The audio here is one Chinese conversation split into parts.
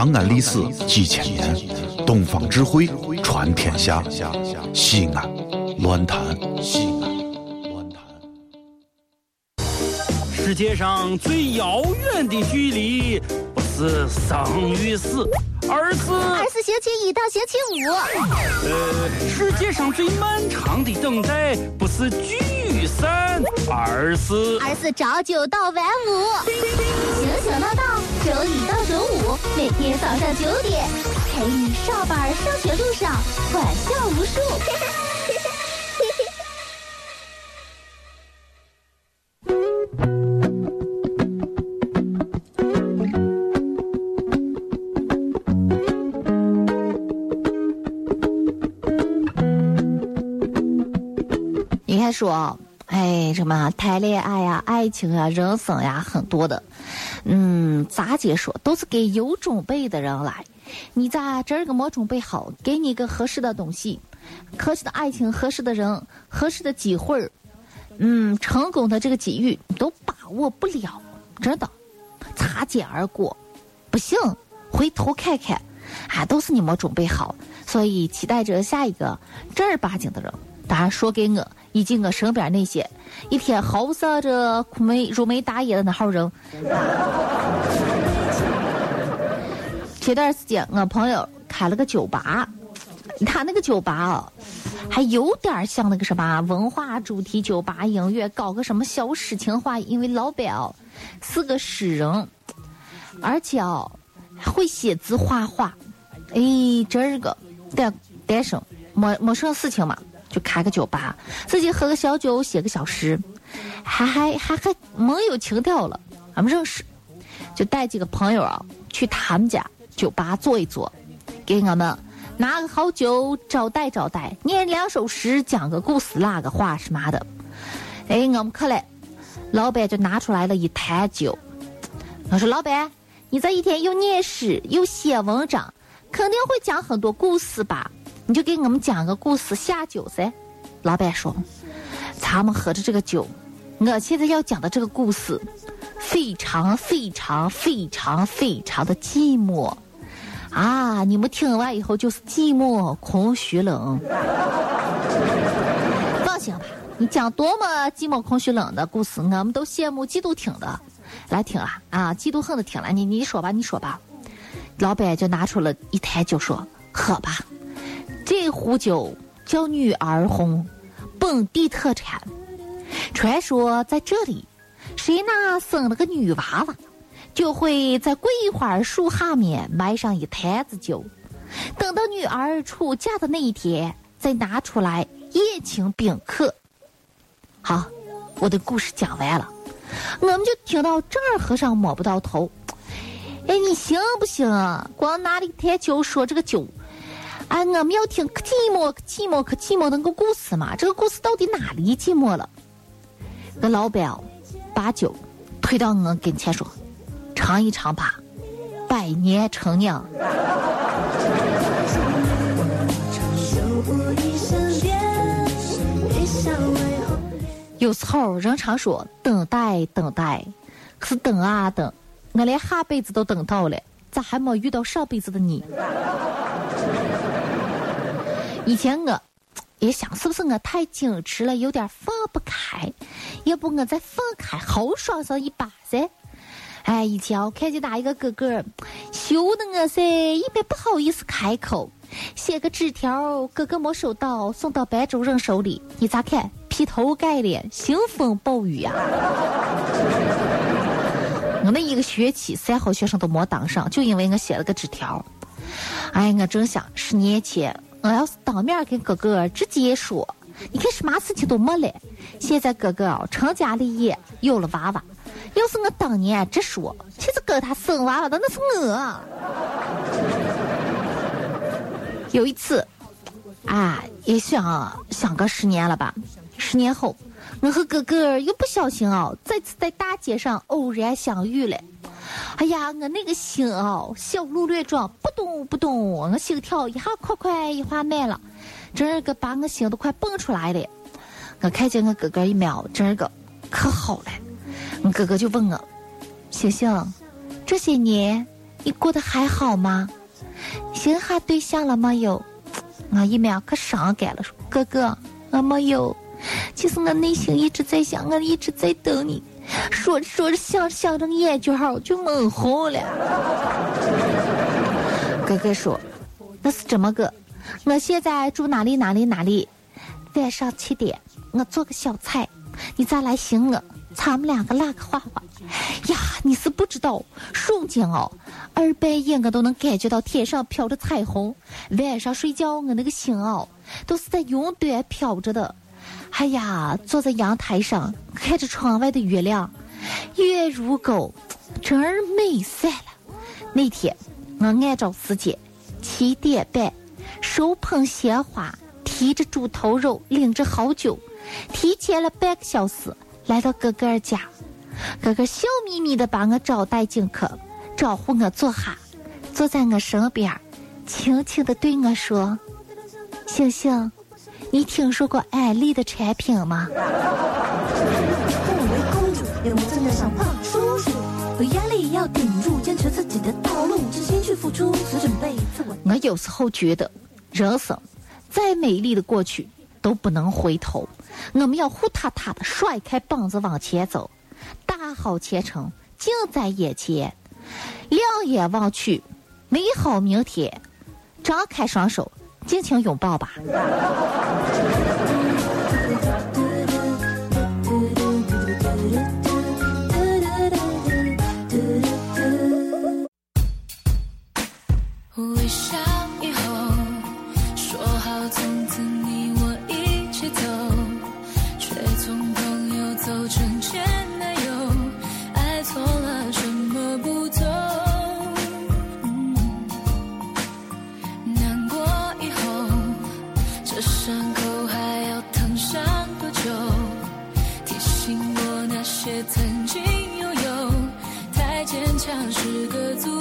长安历史几千年，东方智慧传天下。西安，乱谈西安，乱谈。世界上最遥远的距离，不是生与死，而是而是星期一到星期五。呃，世界上最漫长的等待，不是聚与散，而是而是朝九到晚五。星星闹闹，周一到周五，每天早上九点，陪你上班上学路上欢笑无数。应该说，哎，什么谈恋爱呀、爱情啊、人生呀，很多的。嗯，咋解说，都是给有准备的人来。你咋这个没准备好，给你一个合适的东西，合适的爱情、合适的人、合适的机会，嗯，成功的这个机遇都把握不了，真的，擦肩而过，不行，回头看看，啊，都是你没准备好，所以期待着下一个正儿八经的人。当然，说给我以及我身边那些一天好色着苦眉如眉大眼的那号人。前段时间，我朋友开了个酒吧，他那个酒吧啊，还有点像那个什么文化主题酒吧，音乐搞个什么小诗情画，因为老板哦是个诗人，而且哦会写字画画。哎，这个单单身没没什么事情嘛，就开个酒吧，自己喝个小酒，写个小诗，还还还还没有情调了。俺们认识，就带几个朋友啊去他们家酒吧坐一坐，给我们拿个好酒招待招待，念两首诗，讲个故事，拉个话什么的。哎，我们可来，老板就拿出来了一坛酒。我说老板，你这一天又念诗又写文章，肯定会讲很多故事吧？你就给我们讲个故事下酒噻。老板说，咱们喝着这个酒，我现在要讲的这个故事，非常非常非常非常的寂寞啊！你们听完以后就是寂寞、空虚、冷。放心吧，你讲多么寂寞、空虚、冷的故事，我们都羡慕、嫉妒听的。来听啊啊，嫉妒恨的听了，你你说吧，你说吧。老板就拿出了一坛酒，说：“喝吧，这壶酒叫女儿红，本地特产。传说在这里，谁那生了个女娃娃，就会在桂花树下面埋上一坛子酒，等到女儿出嫁的那一天，再拿出来宴请宾客。好，我的故事讲完了，我们就听到这儿和尚摸不到头。哎，你行不行啊？光拿了一坛酒说这个酒，哎，我们要听可寂寞可寂寞可寂寞那个故事嘛？这个故事到底哪里寂寞了？那老表把酒推到我跟前说：“尝一尝吧，百年陈酿。”有时候人常说等待等待，可是等啊等，我连下辈子都等到了，咋还没遇到上辈子的你？以前我 也想，是不是我太矜持了，有点放不开？要不我再放开，豪爽上一把噻？哎，以前我看见哪一个哥哥，羞的我噻，一边不好意思开口，写个纸条，哥哥没收到，送到班主任手里，你咋看？劈头盖脸，腥风暴雨呀！我那一个学期三好学生都没当上，就因为我写了个纸条。哎，我正想十年前我要是当面跟哥哥直接说，你看什么事情都没了。现在哥哥成家立业，有了娃娃。要是我当年直说，其实跟他生娃娃的那是我。有一次，啊，也想想个十年了吧。十年后，我和哥哥又不小心哦，再次在大街上偶然相遇了。哎呀，我那个心哦，小鹿乱撞，不动不动，我心跳一下快快，一下慢了，这个把我心都快蹦出来了。我看见我哥哥一秒，这个可好了。我哥哥就问我：“星星，这些年你过得还好吗？寻哈对象了没有？我一秒可伤感了，说哥哥，我没有。其实我内心一直在想，我一直在等你。说着说着，想想着眼圈儿就蒙红了。哥哥说：“那是这么个，我现在住哪里哪里哪里。晚上七点，我做个小菜，你再来寻我，咱们两个拉个话话。呀，你是不知道，瞬间哦，二半夜我都能感觉到天上飘着彩虹。晚上睡觉，我那个心哦，都是在云端飘着的。”哎呀，坐在阳台上看着窗外的月亮，月如钩，真儿美死了。那天我按照时间，七点半，手捧鲜花，提着猪头肉，拎着好酒，提前了半个小时来到哥哥家。哥哥笑眯眯的把我招待进客，招呼我坐下，坐在我身边，轻轻的对我说：“星星。”你听说过安利的产品吗？我有时候觉得，人生再美丽的过去都不能回头，我们要呼踏踏的甩开膀子往前走，大好前程近在眼前，两眼望去，美好明天，张开双手。尽情拥抱吧。些曾经拥有，太坚强是个阻。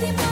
steady.